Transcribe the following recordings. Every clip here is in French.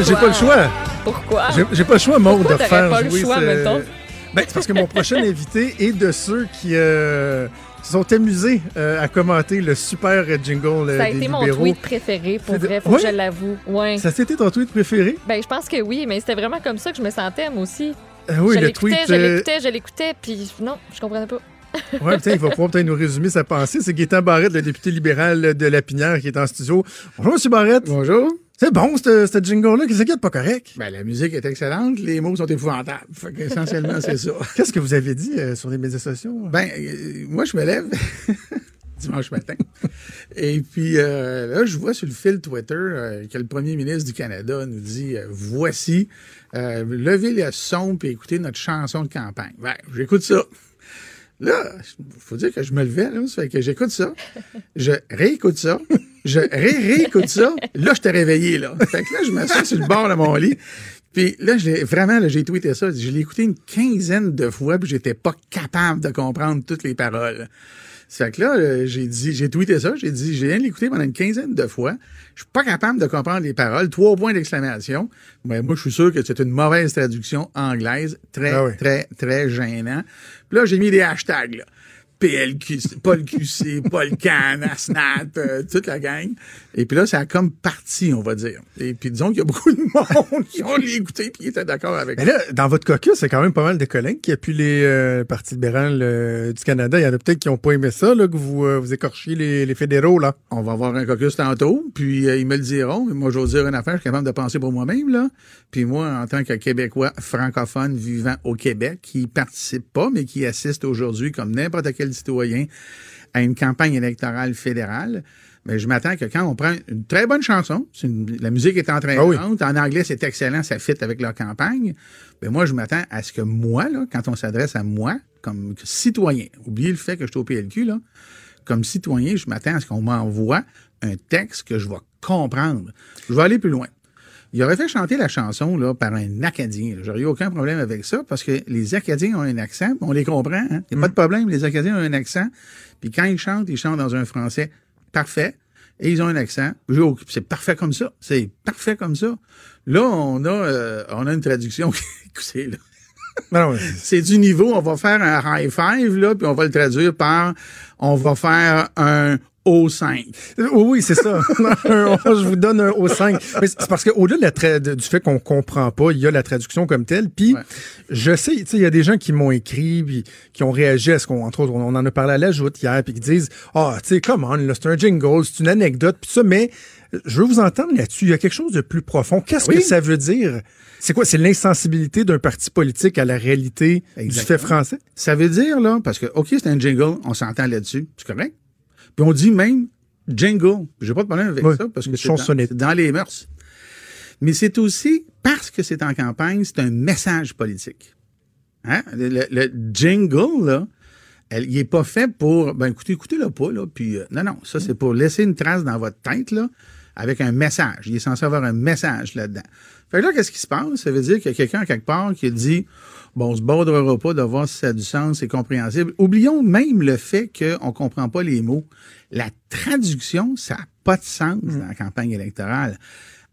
mais j'ai pas le choix. Pourquoi? J'ai- pas le choix, Maud, de faire pas le choix, ce- mettons? Ben, c'est parce que mon prochain invité est de ceux qui euh, se sont amusés euh, à commenter le super jingle euh, Ça a des été mon tweet préféré, pour vrai, faut Ouais? que je l'avoue. Ouais. Ça c'était ton tweet préféré? Ben, je pense que oui, mais c'était vraiment comme ça que je me sentais, moi aussi. Ah oui, je le l'écoutais, tweet. je euh, l'écoutais, je l'écoutais, puis non, je comprenais pas. Ouais, putain, il va pouvoir peut-être nous résumer sa pensée. C'est Gaétan Barrette, le député libéral de Lapinière, qui est en studio. Bonjour, M. Barrette. Bonjour. C'est bon, ce jingle-là. Qu'est-ce qu'il y a de pas correct? Ben, la musique est excellente, les mots sont épouvantables. Fait essentiellement, c'est ça. Qu'est-ce que vous avez dit euh, sur les médias sociaux? Ben, euh, moi, je me lève dimanche matin. Et puis, euh, là, je vois sur le fil Twitter que le premier ministre du Canada nous dit Voici, levez le son et écoutez notre chanson de campagne. Ben, j'écoute ça. Là, il faut dire que je me levais, là, ça fait que j'écoute ça, je réécoute ça, je ré-réécoute ça, là, je t'ai réveillé, là. Fait que là, je m'assois sur le bord de mon lit, puis là, vraiment, j'ai tweeté ça, je l'ai écouté une quinzaine de fois, puis j'étais pas capable de comprendre toutes les paroles. Fait que là, euh, j'ai dit, j'ai tweeté ça, j'ai dit, j'ai l'écouter pendant une quinzaine de fois. Je suis pas capable de comprendre les paroles. Trois points d'exclamation. Mais moi, je suis sûr que c'est une mauvaise traduction anglaise. Très, Ah oui. très, très gênant. Puis là, j'ai mis des hashtags, là. PLQC, Paul QC, Paul Can, Asnat, euh, toute la gang. Et puis là, ça a comme parti, on va dire. Et puis disons qu'il y a beaucoup de monde qui ont écouté et qui étaient d'accord avec Mais là, dans votre caucus, c'est quand même pas mal de collègues qui appuient les euh, partis libéraux euh, du Canada. Il y en a peut-être qui n'ont pas aimé ça, là, que vous, euh, vous écorchiez les, les fédéraux, là. On va avoir un caucus tantôt, puis euh, ils me le diront. Moi, j'ose dire une affaire, je suis capable de penser pour moi-même, là. Puis moi, en tant que Québécois francophone vivant au Québec, qui participe pas, mais qui assiste aujourd'hui, comme n'importe quel citoyen, à une campagne électorale fédérale, mais je m'attends que quand on prend une très bonne chanson, une- la musique est entraînante, Ah oui. en anglais c'est excellent, ça fit avec leur campagne, ben moi je m'attends à ce que moi, là, quand on s'adresse à moi, comme citoyen, oubliez le fait que je suis au PLQ, là, comme citoyen, je m'attends à ce qu'on m'envoie un texte que je vais comprendre. Je vais aller plus loin. Il aurait fait chanter la chanson là, par un Acadien. J'aurais eu aucun problème avec ça parce que les Acadiens ont un accent, on les comprend. hein. Il n'y a pas de problème, les Acadiens ont un accent. Puis quand ils chantent, ils chantent dans un français parfait et ils ont un accent. C'est parfait comme ça. C'est parfait comme ça. Là, on a, euh, on a une traduction. Écoutez, là. Non, C'est du niveau, on va faire un high five, là, puis on va le traduire par on va faire un O5. Oui, oui, c'est ça. Je vous donne un O5. Mais c'est parce qu'au-delà de du fait qu'on comprend pas, il y a la traduction comme telle. Puis, Ouais. je sais, tu sais, il y a des gens qui m'ont écrit, puis qui ont réagi à ce qu'on, entre autres, on en a parlé à la joute hier, puis qui disent, ah, tu sais, come on, là, c'est un jingle, c'est une anecdote, puis ça, mais je veux vous entendre là-dessus. Il y a quelque chose de plus profond. Qu'est-ce Oui. que ça veut dire? C'est quoi? C'est l'insensibilité d'un parti politique à la réalité du fait français? Ça veut dire, là, parce que, OK, c'est un jingle, on s'entend là-dessus, c'est correct. Puis on dit même jingle. J'ai pas de problème avec Oui, ça, parce que c'est dans, les mœurs. Mais c'est aussi, parce que c'est en campagne, c'est un message politique. Hein? Le, le- le jingle, là, elle- il est pas fait pour, ben écoutez, écoutez-le pas, là, puis euh, non, non, ça c'est pour laisser une trace dans votre tête, là, avec un message. Il est censé avoir un message là-dedans. Fait que là, qu'est-ce qui se passe? Ça veut dire qu'il y a quelqu'un quelque part qui dit, bon, on se bordera pas de voir si ça a du sens, c'est compréhensible. Oublions même le fait qu'on comprend pas les mots. La traduction, ça n'a pas de sens dans la campagne électorale.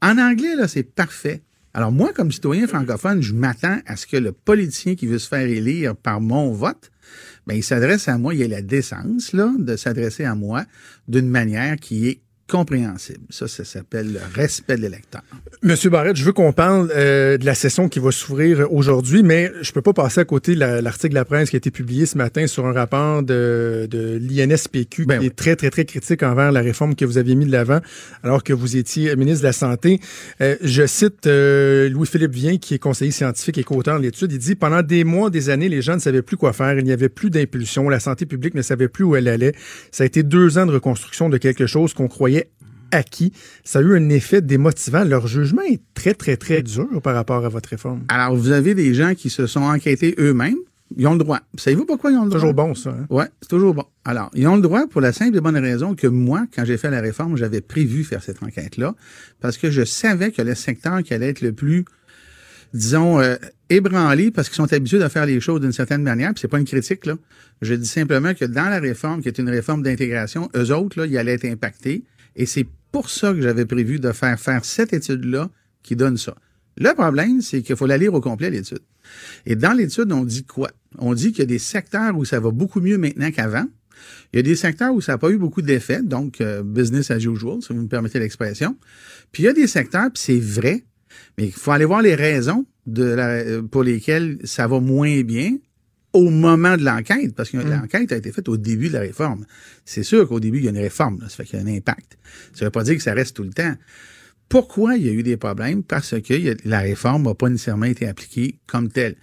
En anglais, là, c'est parfait. Alors moi, comme citoyen francophone, je m'attends à ce que le politicien qui veut se faire élire par mon vote, ben, il s'adresse à moi, il a la décence là, de s'adresser à moi d'une manière qui est compréhensible. Ça, ça s'appelle le respect de l'électeur. Monsieur Barrette, je veux qu'on parle euh, de la session qui va s'ouvrir aujourd'hui, mais je peux pas passer à côté de la- l'article de la presse qui a été publié ce matin sur un rapport de, de l'INSPQ Ben qui oui. est très, très, très critique envers la réforme que vous aviez mis de l'avant alors que vous étiez ministre de la Santé. Euh, je cite euh, Louis-Philippe Vien, qui est conseiller scientifique et co-auteur de l'étude. Il dit « Pendant des mois, des années, les gens ne savaient plus quoi faire. Il n'y avait plus d'impulsion. La santé publique ne savait plus où elle allait. Ça a été deux ans de reconstruction de quelque chose qu'on croyait acquis. Ça a eu un effet démotivant. Leur jugement est très, très, très dur par rapport à votre réforme. Alors, vous avez des gens qui se sont enquêtés eux-mêmes. Ils ont le droit. Savez-vous pourquoi ils ont le droit? Toujours bon, ça. hein? Oui, c'est toujours bon. Alors, ils ont le droit pour la simple et bonne raison que moi, quand j'ai fait la réforme, j'avais prévu faire cette enquête-là parce que je savais que le secteur qui allait être le plus, disons, euh, ébranlé parce qu'ils sont habitués de faire les choses d'une certaine manière, puis c'est pas une critique, là. Je dis simplement que dans la réforme, qui est une réforme d'intégration, eux autres, là, ils allaient être impactés. Et c'est pour ça que j'avais prévu de faire faire cette étude-là qui donne ça. Le problème, c'est qu'il faut la lire au complet, l'étude. Et dans l'étude, on dit quoi? On dit qu'il y a des secteurs où ça va beaucoup mieux maintenant qu'avant. Il y a des secteurs où ça n'a pas eu beaucoup d'effet, donc euh, business as usual, si vous me permettez l'expression. Puis il y a des secteurs, puis c'est vrai, mais il faut aller voir les raisons de la, euh, pour lesquelles ça va moins bien au moment de l'enquête, parce que l'enquête a été faite au début de la réforme. C'est sûr qu'au début, il y a une réforme, là, ça fait qu'il y a un impact. Ça ne veut pas dire que ça reste tout le temps. Pourquoi il y a eu des problèmes? Parce que a- la réforme n'a pas nécessairement été appliquée comme telle.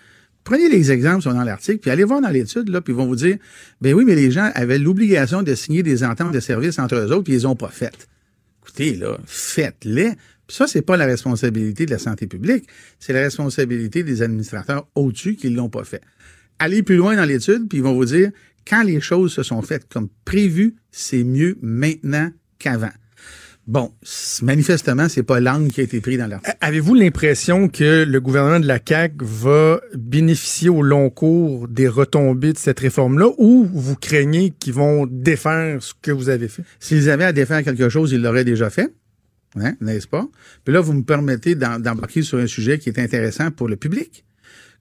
Prenez les exemples qui sont dans l'article, puis allez voir dans l'étude, là, puis ils vont vous dire, ben oui, mais les gens avaient l'obligation de signer des ententes de services entre eux autres, puis ils les ont pas faites. Écoutez, là, faites-les. Puis ça, c'est pas la responsabilité de la santé publique, c'est la responsabilité des administrateurs au-dessus qui l'ont pas fait. Allez plus loin dans l'étude, puis ils vont vous dire, quand les choses se sont faites comme prévu, c'est mieux maintenant qu'avant. Bon, manifestement, c'est pas l'angle qui a été pris dans l'article. Avez-vous l'impression que le gouvernement de la CAQ va bénéficier au long cours des retombées de cette réforme-là ou vous craignez qu'ils vont défaire ce que vous avez fait? S'ils avaient à défaire quelque chose, ils l'auraient déjà fait. Hein, n'est-ce pas? Puis là, vous me permettez d'em- d'embarquer sur un sujet qui est intéressant pour le public.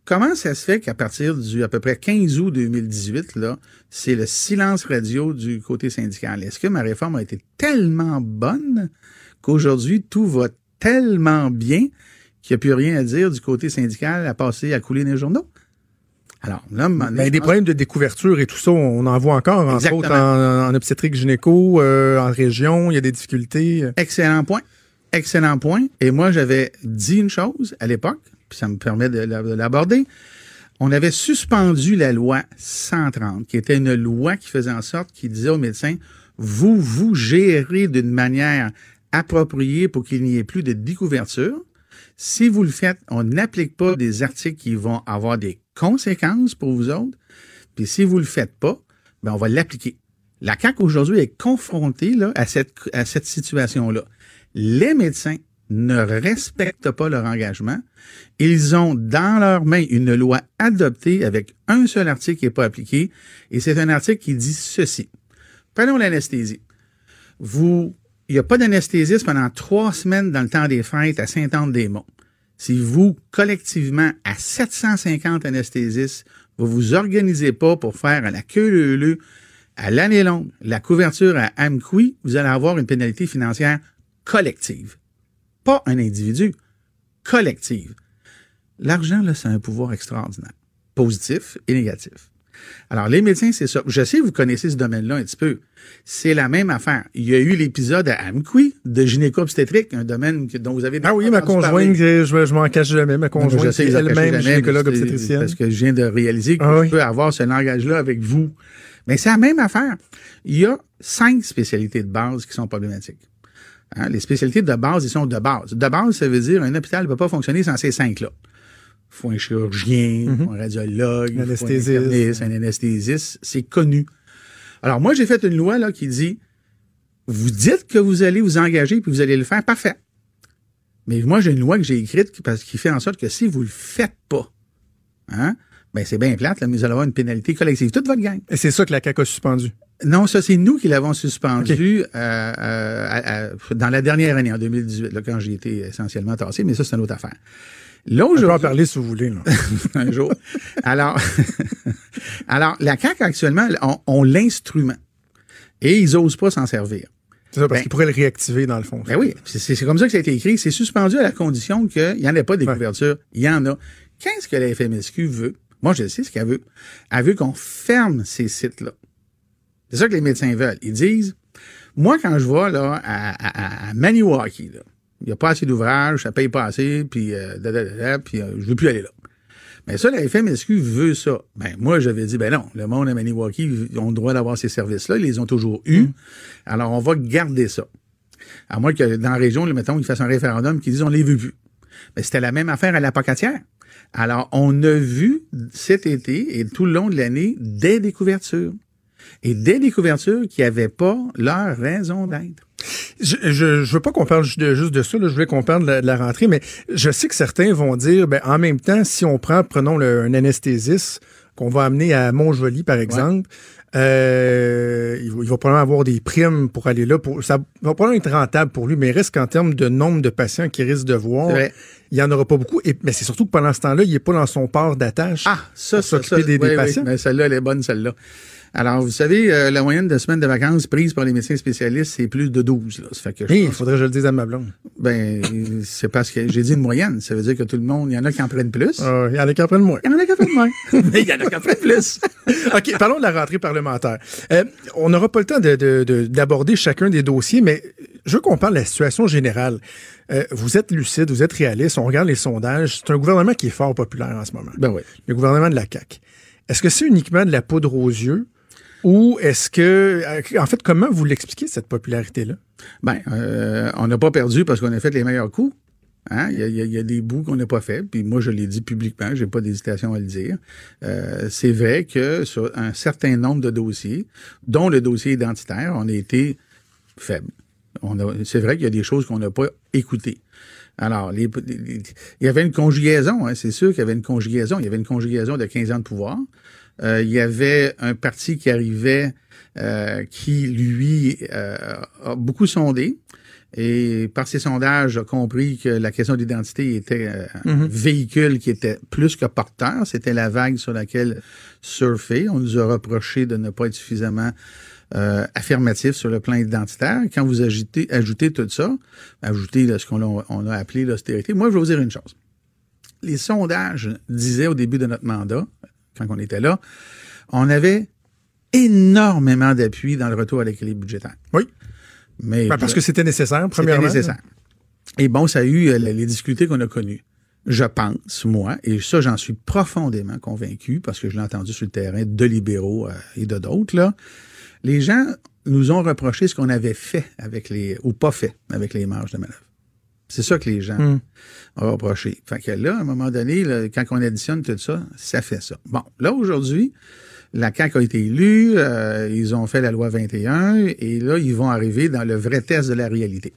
Comment ça se fait qu'à partir du à peu près 15 août 2018, là, c'est le silence radio du côté syndical? Est-ce que ma réforme a été tellement bonne qu'aujourd'hui, tout va tellement bien qu'il n'y a plus rien à dire du côté syndical à passer à couler les journaux? Alors, là, des pense- problèmes de découverture et tout ça, on en voit encore, entre Exactement. autres en, en obstétrique gynéco, euh, en région, il y a des difficultés. Excellent point. Excellent point. Et moi, j'avais dit une chose à l'époque, puis ça me permet de l'aborder. On avait suspendu la loi 130, qui était une loi qui faisait en sorte qu'il disait aux médecins, vous vous gérez d'une manière appropriée pour qu'il n'y ait plus de découverture. Si vous le faites, on n'applique pas des articles qui vont avoir des conséquences pour vous autres. Puis si vous le faites pas, ben on va l'appliquer. La CAQ aujourd'hui est confrontée là, à cette, à cette situation-là. Les médecins ne respectent pas leur engagement. Ils ont dans leurs mains une loi adoptée avec un seul article qui n'est pas appliqué. Et c'est un article qui dit ceci. Prenons l'anesthésie. Vous, il n'y a pas d'anesthésiste pendant trois semaines dans le temps des fêtes à Saint-Anne-des-Monts. Si vous, collectivement, à 750 anesthésistes, vous vous organisez pas pour faire à la queue leu à l'année longue la couverture à Amqui, vous allez avoir une pénalité financière collective. Pas un individu, collective. L'argent, là, c'est un pouvoir extraordinaire, positif et négatif. Alors, les médecins, c'est ça. Je sais que vous connaissez ce domaine-là un petit peu. C'est la même affaire. Il y a eu l'épisode à Amqui de gynéco-obstétrique, un domaine que- dont vous avez Ah oui, ma conjointe, je, je m'en cache jamais, ma conjointe, c'est elle-même jamais, gynécologue mais c'est obstétricienne. Parce que je viens de réaliser que Ah je peux avoir ce langage-là avec vous. Mais c'est la même affaire. Il y a cinq spécialités de base qui sont problématiques. Hein, Les spécialités de base, ils sont de base. De base, ça veut dire un hôpital ne peut pas fonctionner sans ces cinq-là. Il faut un chirurgien, il faut un radiologue, il faut un Anesthésiste. un anesthésiste. C'est connu. Alors, moi, j'ai fait une loi là, qui dit vous dites que vous allez vous engager puis vous allez le faire, parfait. Mais moi, j'ai une loi que j'ai écrite qui, parce, qui fait en sorte que si vous le faites pas, hein, ben c'est bien plate, là, mais vous allez avoir une pénalité collective. Toute votre gang. Et c'est ça que la CAQ a suspendu. Non, ça, c'est nous qui l'avons suspendu euh, euh, à- à- dans la dernière année, en 2018, là, quand j'ai été essentiellement tassé, mais ça, c'est une autre affaire. Là, On peut en aujourd'hui, parler si vous voulez. là. un jour. Alors, alors la CAQ, actuellement, on, on l'instrument. Et ils osent pas s'en servir. C'est ça, parce Ben- qu'ils pourraient le réactiver dans le fond. Ben oui, c'est c'est comme ça que ça a été écrit. C'est suspendu à la condition qu'il n'y en ait pas des couvertures. Il y en a. Qu'est-ce que la FMSQ veut? Moi, je sais ce qu'elle veut. Elle veut qu'on ferme ces sites-là. C'est ça que les médecins veulent. Ils disent, moi, quand je vais là, à, à, à Maniwaki, il n'y a pas assez d'ouvrages, ça paye pas assez, puis, euh, da, da, da, puis euh, je veux plus aller là. Mais ça, la FMSQ veut ça. Ben, moi, j'avais dit, ben non, le monde à Maniwaki ils ont le droit d'avoir ces services-là. Ils les ont toujours eus. Alors, on va garder ça. À moins que dans la région, là, mettons, ils fassent un référendum qui disent on les veut plus. Mais c'était la même affaire à la Pocatière. Alors, on a vu cet été et tout le long de l'année des découvertures. Et des découvertures qui n'avaient pas leur raison d'être. Je, je, je veux pas qu'on parle juste de, juste de ça, là. je voulais qu'on parle de la, de la rentrée, mais je sais que certains vont dire, ben, en même temps, si on prend, prenons le, un anesthésiste, qu'on va amener à Montjoli, par exemple, euh, il, va, il va probablement avoir des primes pour aller là. Pour, ça va probablement être rentable pour lui, mais il reste qu'en termes de nombre de patients qu'il risque de voir, il n'y en aura pas beaucoup. Et, mais c'est surtout que pendant ce temps-là, il n'est pas dans son port d'attache. Ah, ça, pour ça, s'occuper ça, des, des oui, oui. patients. Mais celle-là, elle est bonne, celle-là. Alors, vous savez, euh, la moyenne de semaines de vacances prises par les médecins spécialistes, c'est plus de 12. Là. Ça fait que je Hey, il pense- faudrait que je le dise à ma blonde. ben, c'est parce que j'ai dit une moyenne. Ça veut dire que tout le monde, il y en a qui en prennent plus. Ah, il y en a qui en prennent moins. Il y en a qui en prennent moins. Mais il y en a qui en prennent plus. OK, parlons de la rentrée parlementaire. Euh, on n'aura pas le temps de- de- de- d'aborder chacun des dossiers, mais je veux qu'on parle de la situation générale. Euh, vous êtes lucide, vous êtes réaliste, on regarde les sondages. C'est un gouvernement qui est fort populaire en ce moment. Ben oui. Le gouvernement de la CAQ. Est-ce que c'est uniquement de la poudre aux yeux ou est-ce que... euh, En fait, comment vous l'expliquez, cette popularité-là? Ben, euh, on n'a pas perdu parce qu'on a fait les meilleurs coups. Hein? Il, y a, il y a- des bouts qu'on n'a pas fait, puis moi je l'ai dit publiquement, j'ai pas d'hésitation à le dire. Euh, c'est vrai que sur un certain nombre de dossiers, dont le dossier identitaire, on a été faible. C'est vrai qu'il y a des choses qu'on n'a pas écoutées. Alors, les- les- il y avait une conjugaison, hein, c'est sûr qu'il y avait une conjugaison. Il y avait une conjugaison de 15 ans de pouvoir. Euh, il y avait un parti qui arrivait euh, qui, lui, euh, a beaucoup sondé et par ses sondages a compris que la question d'identité était euh, un véhicule qui était plus que porteur. C'était la vague sur laquelle surfer. On nous a reproché de ne pas être suffisamment euh, affirmatif sur le plan identitaire. Quand vous ajoutez, ajoutez tout ça, ajoutez là, ce qu'on a, on a appelé l'austérité, moi, je vais vous dire une chose. Les sondages disaient au début de notre mandat, quand on était là, on avait énormément d'appui dans le retour à l'équilibre budgétaire. Oui. Mais Ben, parce que c'était nécessaire, c'était premièrement. nécessaire. Et bon, ça a eu euh, les difficultés qu'on a connues. Je pense, moi, et ça, j'en suis profondément convaincu, parce que je l'ai entendu sur le terrain de libéraux euh, et de d'autres, là. Les gens nous ont reproché ce qu'on avait fait avec les, ou pas fait avec les marges de manœuvre. C'est ça que les gens Hmm. ont reproché. Fait que là, à un moment donné, là, quand on additionne tout ça, ça fait ça. Bon, là, aujourd'hui, la CAQ a été élue, euh, ils ont fait la loi 21, et là, ils vont arriver dans le vrai test de la réalité.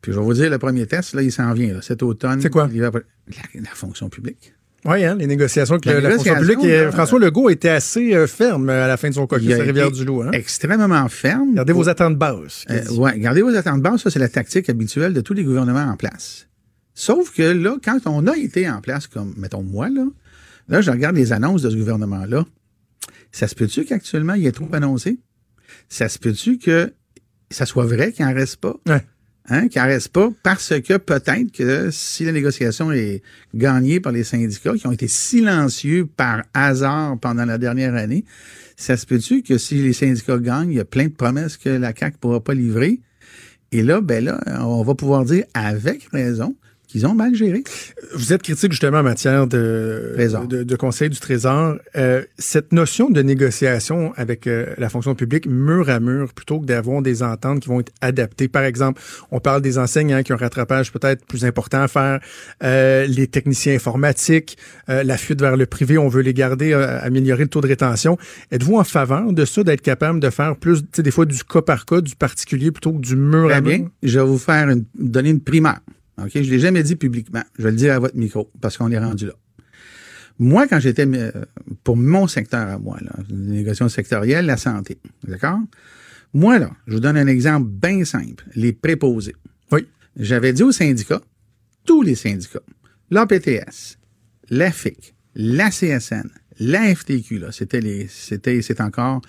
Puis je vais vous dire, le premier test, là, il s'en vient, là, cet automne. C'est quoi? il va- La, la fonction publique. Oui, hein, les négociations avec La fonction publique. Et, François Legault était assez euh, ferme à la fin de son caucus à Rivière-du-Loup. Hein? Extrêmement ferme. Gardez vos attentes basses. Euh, ouais, gardez vos attentes basses, ça c'est la tactique habituelle de tous les gouvernements en place. Sauf que là, quand on a été en place, comme mettons moi, là, là, je regarde les annonces de ce gouvernement-là. Ça se peut-tu qu'actuellement, il est trop annoncé? Ça se peut-tu que ça soit vrai qu'il n'en reste pas? Ouais. Hein, qu'il n'en pas parce que peut-être que si la négociation est gagnée par les syndicats qui ont été silencieux par hasard pendant la dernière année, ça se peut-tu que si les syndicats gagnent, il y a plein de promesses que la CAQ ne pourra pas livrer? Et là, ben là, on va pouvoir dire avec raison qu'ils ont mal géré. Vous êtes critique justement en matière de, Trésor. de, de conseil du Trésor. Euh, cette notion de négociation avec euh, la fonction publique mur à mur, plutôt que d'avoir des ententes qui vont être adaptées. Par exemple, on parle des enseignants qui ont un rattrapage peut-être plus important à faire, euh, les techniciens informatiques, euh, la fuite vers le privé, on veut les garder, euh, améliorer le taux de rétention. Êtes-vous en faveur de ça, d'être capable de faire plus, tu sais, des fois du cas par cas, du particulier plutôt que du mur Très à bien. mur? Je vais vous faire une, donner une primaire. OK? Je l'ai jamais dit publiquement. Je vais le dire à votre micro parce qu'on est rendu là. Moi, quand j'étais euh, pour mon secteur à moi, là, une négociation sectorielle, la santé. D'accord? Moi, là, je vous donne un exemple bien simple. Les préposés. Oui. J'avais dit aux syndicats, tous les syndicats, l'APTS, la FIC, la CSN, la FTQ, là, c'était les, c'était, c'est encore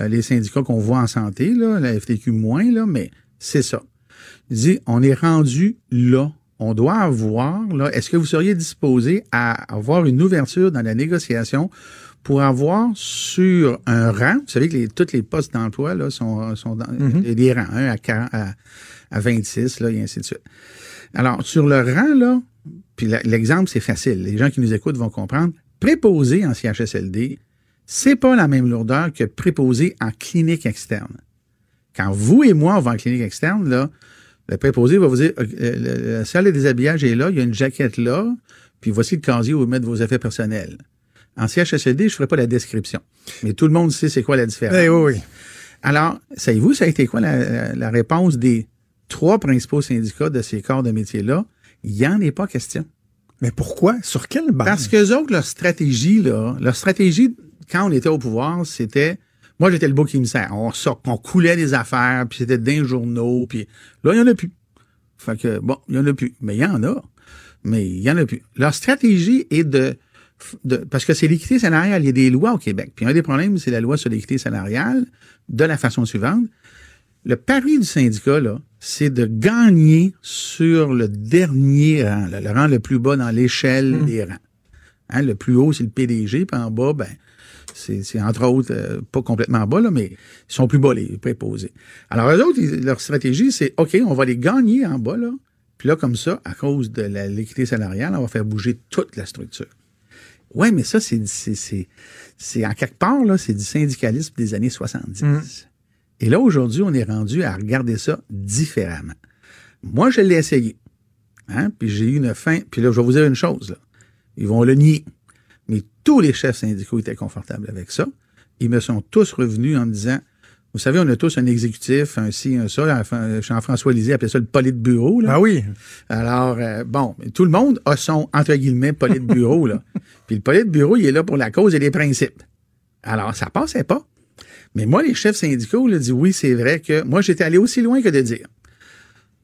euh, les syndicats qu'on voit en santé, là, la FTQ moins, là, mais c'est ça. Il dit, on est rendu là. On doit avoir, là, est-ce que vous seriez disposé à avoir une ouverture dans la négociation pour avoir sur un rang, vous savez que les, tous les postes d'emploi, là, sont, sont dans Mhm. des rangs, 1 à, 40, à, à 26, là, et ainsi de suite. Alors, sur le rang, là, puis l'exemple, c'est facile. Les gens qui nous écoutent vont comprendre. Préposé en CHSLD, c'est pas la même lourdeur que préposé en clinique externe. Quand vous et moi, on va en clinique externe, là, le préposé va vous dire, euh, le- la salle de déshabillage est là, il y a une jaquette là, puis voici le casier où vous mettez vos effets personnels. En CHSLD, je ne ferai pas la description. Mais tout le monde sait c'est quoi la différence. Eh oui, oui. Alors, savez-vous, ça a été quoi la, la- réponse des trois principaux syndicats de ces corps de métier-là? Il n'y en est pas question. Mais pourquoi? Sur quelle base? Parce que autres, leur stratégie, là, leur stratégie, quand on était au pouvoir, c'était. Moi, j'étais le bouc émissaire. On, sort, on coulait des affaires, puis c'était d'un journaux, puis là, il n'y en a plus. Fait que, bon, il n'y en a plus. Mais il y en a. Mais il n'y en a plus. Leur stratégie est de. de parce que c'est l'équité salariale. Il y a des lois au Québec. Puis un des problèmes, c'est la loi sur l'équité salariale de la façon suivante. Le pari du syndicat, là, c'est de gagner sur le dernier rang, là, le rang le plus bas dans l'échelle des rangs. Hein, le plus haut, c'est le PDG, puis en bas, ben, c'est entre autres euh, pas complètement bas, là, mais ils sont plus bas, les préposés. Alors, eux autres, ils- leur stratégie, c'est OK, on va les gagner en bas, là. Puis là, comme ça, à cause de la- l'équité salariale, on va faire bouger toute la structure. Ouais, mais ça, c'est, en quelque part, là, c'est du syndicalisme des années 70. Et là, aujourd'hui, on est rendu à regarder ça différemment. Moi, je l'ai essayé. Hein? Puis j'ai eu une fin. Puis là, je vais vous dire une chose. Là. Ils vont le nier. Mais tous les chefs syndicaux étaient confortables avec ça. Ils me sont tous revenus en me disant, vous savez, on a tous un exécutif, un ci, un ça. Enfin, Jean-François Lisée appelait ça le polit de bureau. Là. Ah oui. Alors, euh, bon, tout le monde a son, entre guillemets, polit de bureau. là. Puis le polit de bureau, il est là pour la cause et les principes. Alors, ça passait pas. Mais moi, les chefs syndicaux là, dit oui, c'est vrai que moi, j'étais allé aussi loin que de dire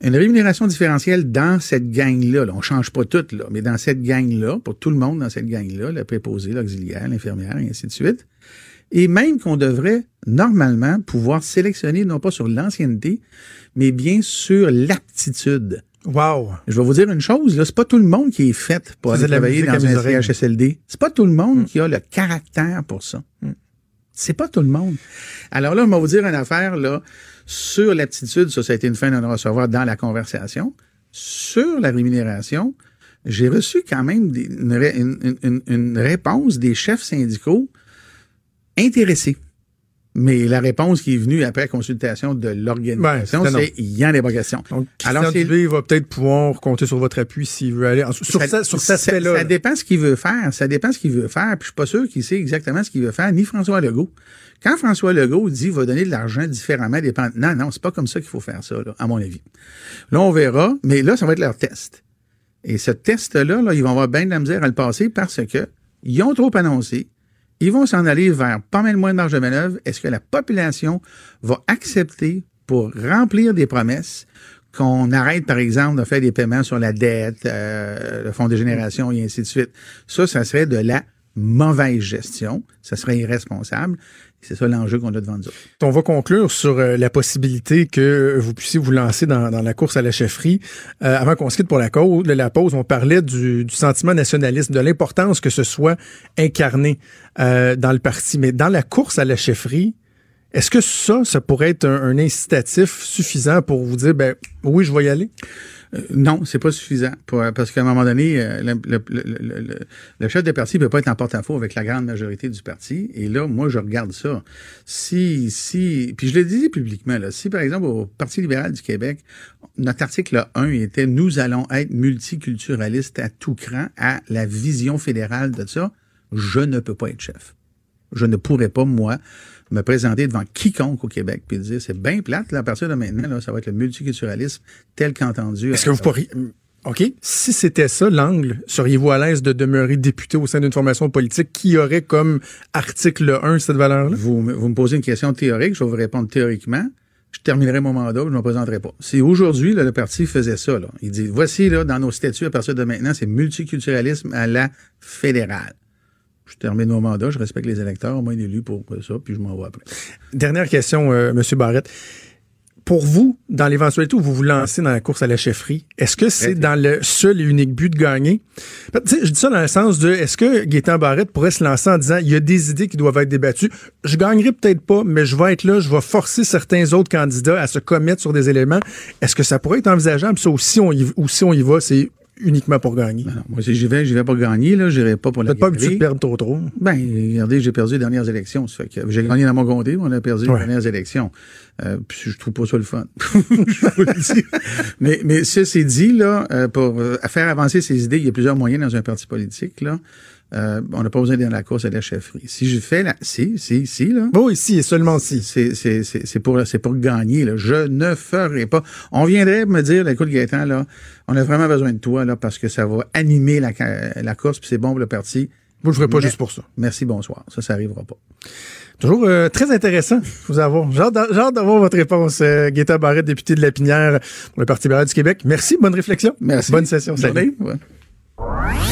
une rémunération différentielle dans cette gang-là, là, on change pas tout, là, mais dans cette gang-là, pour tout le monde dans cette gang-là, le préposé, l'auxiliaire, l'infirmière, et ainsi de suite, et même qu'on devrait normalement pouvoir sélectionner non pas sur l'ancienneté, mais bien sur l'aptitude. Wow. Je vais vous dire une chose, là, c'est pas tout le monde qui est fait pour aller travailler dans un. CHSLD. C'est pas tout le monde qui a le caractère pour ça. C'est pas tout le monde. Alors là, on va vous dire une affaire, là, sur l'aptitude, ça, ça a été une fin de recevoir dans la conversation. Sur la rémunération, j'ai reçu quand même une réponse des chefs syndicaux intéressés. Mais la réponse qui est venue après consultation de l'organisation, c'était c'est il y en a pas question. Donc, Alors, Christian c'est- Dubé va peut-être pouvoir compter sur votre appui s'il veut aller en- sur, ça, sur cet ça, aspect-là. ça dépend ce qu'il veut faire. Ça dépend ce qu'il veut faire. Puis je suis pas sûr qu'il sait exactement ce qu'il veut faire, ni François Legault. Quand François Legault dit va donner de l'argent différemment dépend. Non, non, c'est pas comme ça qu'il faut faire ça, là, à mon avis. Là, on verra, mais là, ça va être leur test. Et ce test-là, là, ils vont avoir bien de la misère à le passer parce que ils ont trop annoncé. Ils vont s'en aller vers pas mal moins de marge de manœuvre. Est-ce que la population va accepter pour remplir des promesses qu'on arrête, par exemple, de faire des paiements sur la dette, euh, le fonds de génération et ainsi de suite? Ça, ça serait de la mauvaise gestion. Ça serait irresponsable. C'est ça l'enjeu qu'on a devant nous. On va conclure sur euh, la possibilité que vous puissiez vous lancer dans, la course à la chefferie. Euh, avant qu'on se quitte pour la, cause, la pause, on parlait du, du sentiment nationaliste, de l'importance que ce soit incarné euh, dans le parti. Mais dans la course à la chefferie, est-ce que ça, ça pourrait être un, incitatif suffisant pour vous dire, ben oui, je vais y aller? Euh, non, c'est pas suffisant. Pour- parce qu'à un moment donné, euh, le- le- le- le chef de parti ne peut pas être en porte-à-faux avec la grande majorité du parti. Et là, moi, je regarde ça. Si, si, puis je le disais publiquement, là, si par exemple au Parti libéral du Québec, notre article 1 était Nous allons être multiculturalistes à tout cran, à la vision fédérale de ça, je ne peux pas être chef. Je ne pourrais pas, moi, me présenter devant quiconque au Québec puis dire c'est bien plate, là, à partir de maintenant, là, ça va être le multiculturalisme tel qu'entendu. Est-ce que vous pourriez. OK. Si c'était ça, l'angle, seriez-vous à l'aise de demeurer député au sein d'une formation politique qui aurait comme article 1 cette valeur-là? Vous, vous me posez une question théorique, je vais vous répondre théoriquement. Je terminerai mon mandat, je ne me présenterai pas. Si aujourd'hui, le parti faisait ça, là, il dit voici, là, dans nos statuts, à partir de maintenant, c'est multiculturalisme à la fédérale. Je termine mon mandat, je respecte les électeurs, moi, élu pour ça, puis je m'en vais après. Dernière question, euh, M. Barrette. Pour vous, dans l'éventualité où vous vous lancez dans la course à la chefferie, est-ce que c'est dans le seul et unique but de gagner? Je dis ça dans le sens de, est-ce que Gaétan Barrette pourrait se lancer en disant, il y a des idées qui doivent être débattues, je gagnerai peut-être pas, mais je vais être là, je vais forcer certains autres candidats à se commettre sur des éléments. Est-ce que ça pourrait être envisageable? Ça aussi, on y, ou si on y va, c'est uniquement pour gagner. Alors, moi, si j'y vais, j'y vais pas gagner, là, j'irai pas pour la Peut-être pas habitué de perdre trop trop. Ben, regardez, j'ai perdu les dernières élections. Ça fait que j'ai gagné dans mon comté, mais on a perdu Ouais. les dernières élections. Euh, puis je trouve pas ça le fun. je vous le dis. Mais, mais ceci dit, là, euh, pour euh, faire avancer ces idées, il y a plusieurs moyens dans un parti politique. Là. Euh, on n'a pas besoin d'aller dans la course à la chefferie. Si je fais la, si, si, si, là. Bon, ici et seulement si. C'est, c'est, c'est, c'est pour, pour gagner, là. Je ne ferai pas. On viendrait me dire, écoute, Gaëtan, là, on a vraiment besoin de toi, là, parce que ça va animer la, la course, puis c'est bon pour le parti. Moi, je ferai pas Mais- juste pour ça. Merci, bonsoir. Ça, ça arrivera pas. Toujours euh, très intéressant vous avoir. J'ai hâte d'avoir votre réponse, euh, Gaétan Barrette, député de la Pinière pour le Parti libéral du Québec. Merci, bonne réflexion. Merci. Bonne session. Salut. Bonne journée. Ouais.